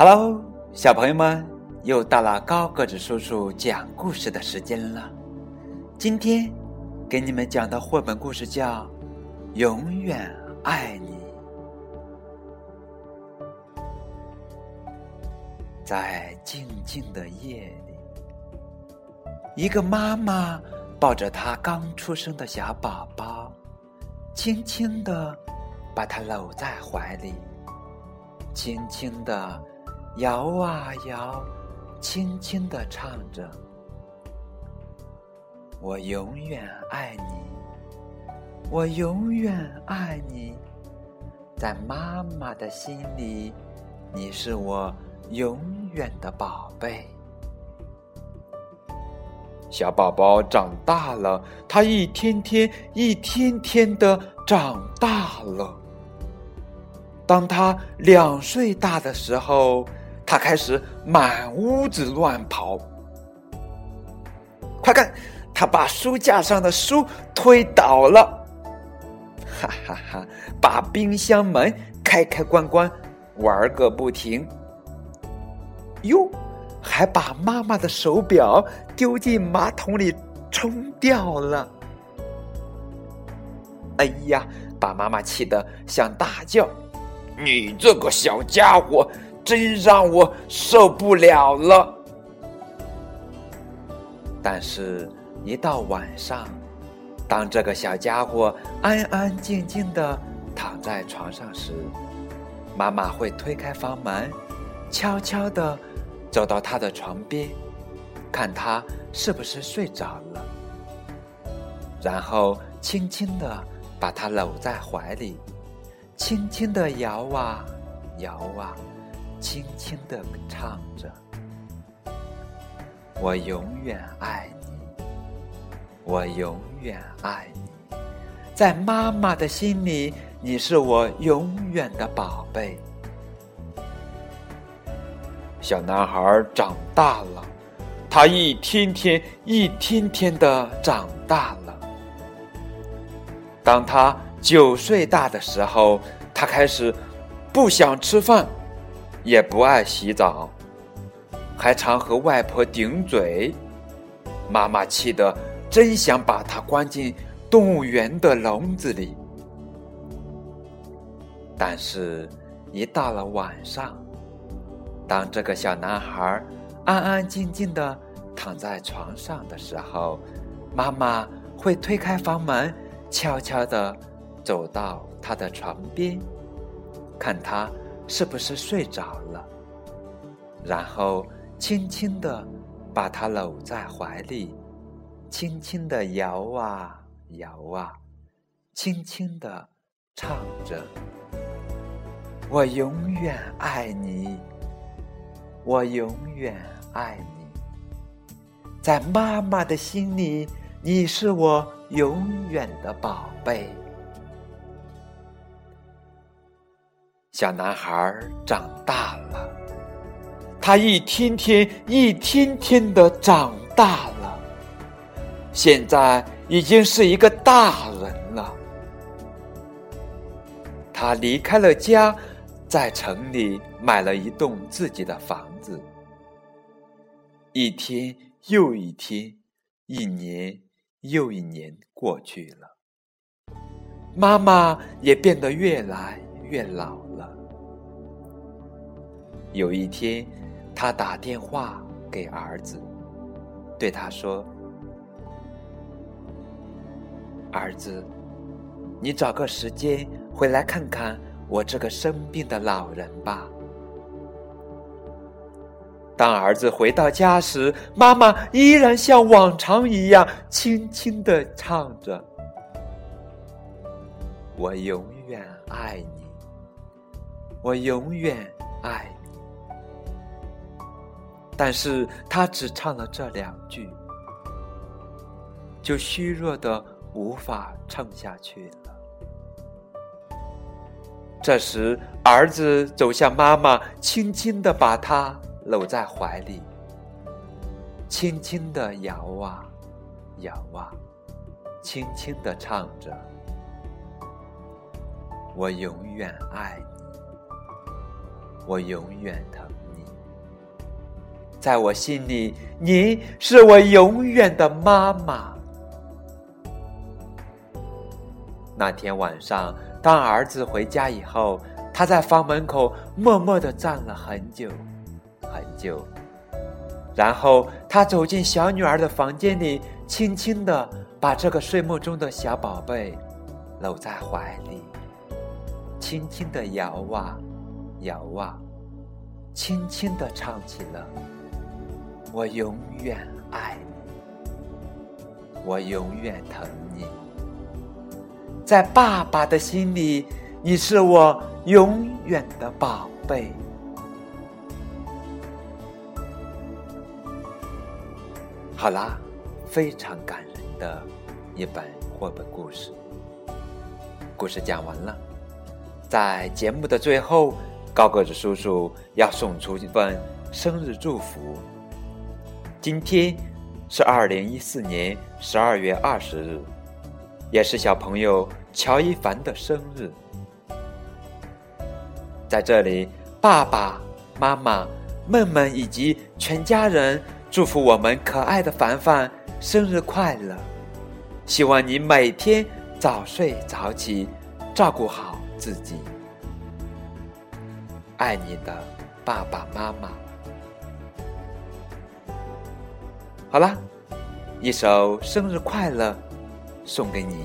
Hello，小朋友们，又到了高个子叔叔讲故事的时间了。今天给你们讲的绘本故事叫《永远爱你》。在静静的夜里，一个妈妈抱着她刚出生的小宝宝，轻轻的把他搂在怀里，轻轻的。摇啊摇，轻轻的唱着：“我永远爱你，我永远爱你，在妈妈的心里，你是我永远的宝贝。”小宝宝长大了，他一天天、一天天的长大了。当他两岁大的时候，他开始满屋子乱跑，快看，他把书架上的书推倒了，哈哈哈！把冰箱门开开关关，玩个不停。哟，还把妈妈的手表丢进马桶里冲掉了。哎呀，把妈妈气得想大叫：“你这个小家伙！”真让我受不了了。但是，一到晚上，当这个小家伙安安静静的躺在床上时，妈妈会推开房门，悄悄的走到他的床边，看他是不是睡着了，然后轻轻的把他搂在怀里，轻轻的摇啊摇啊。轻轻的唱着：“我永远爱你，我永远爱你，在妈妈的心里，你是我永远的宝贝。”小男孩长大了，他一天天、一天天的长大了。当他九岁大的时候，他开始不想吃饭。也不爱洗澡，还常和外婆顶嘴，妈妈气得真想把他关进动物园的笼子里。但是，一到了晚上，当这个小男孩安安静静的躺在床上的时候，妈妈会推开房门，悄悄的走到他的床边，看他。是不是睡着了？然后轻轻的把他搂在怀里，轻轻的摇啊摇啊，轻轻的唱着：“我永远爱你，我永远爱你，在妈妈的心里，你是我永远的宝贝。”小男孩长大了，他一天天、一天天的长大了，现在已经是一个大人了。他离开了家，在城里买了一栋自己的房子。一天又一天，一年又一年过去了，妈妈也变得越来越老了。有一天，他打电话给儿子，对他说：“儿子，你找个时间回来看看我这个生病的老人吧。”当儿子回到家时，妈妈依然像往常一样轻轻的唱着：“我永远爱你，我永远爱你。”但是他只唱了这两句，就虚弱的无法唱下去了。这时，儿子走向妈妈，轻轻的把她搂在怀里，轻轻的摇啊摇啊，轻轻的唱着：“我永远爱你，我永远疼你。”在我心里，你是我永远的妈妈。那天晚上，当儿子回家以后，他在房门口默默的站了很久，很久。然后他走进小女儿的房间里，轻轻的把这个睡梦中的小宝贝搂在怀里，轻轻的摇啊摇啊，轻轻的唱起了“我永远爱你，我永远疼你”。在爸爸的心里，你是我永远的宝贝。好啦，非常感人的一本绘本故事。故事讲完了，在节目的最后，高个子叔叔要送出一份生日祝福。今天是二零一四年十二月二十日。也是小朋友乔一凡的生日，在这里，爸爸妈妈、妹妹以及全家人祝福我们可爱的凡凡生日快乐！希望你每天早睡早起，照顾好自己。爱你的爸爸妈妈。好了，一首生日快乐。送给你。